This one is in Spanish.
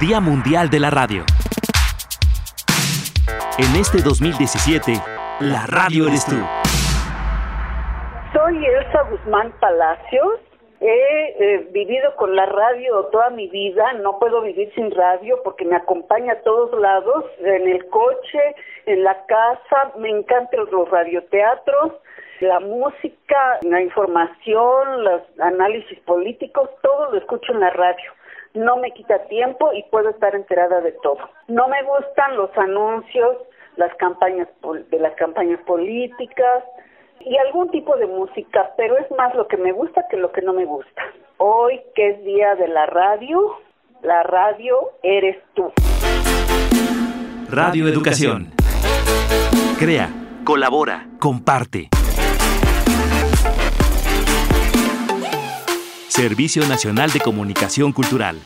Día Mundial de la Radio. En este 2017, la radio eres tú. Soy Elsa Guzmán Palacios. He eh, vivido con la radio toda mi vida, no puedo vivir sin radio porque me acompaña a todos lados, en el coche, en la casa, me encantan los radioteatros, la música, la información, los análisis políticos, todo lo escucho en la radio. No me quita tiempo y puedo estar enterada de todo. No me gustan los anuncios, las campañas de las campañas políticas y algún tipo de música, pero es más lo que me gusta que lo que no me gusta. Hoy que es día de la radio, la radio eres tú. Radio Educación. Crea, colabora, comparte. Servicio Nacional de Comunicación Cultural.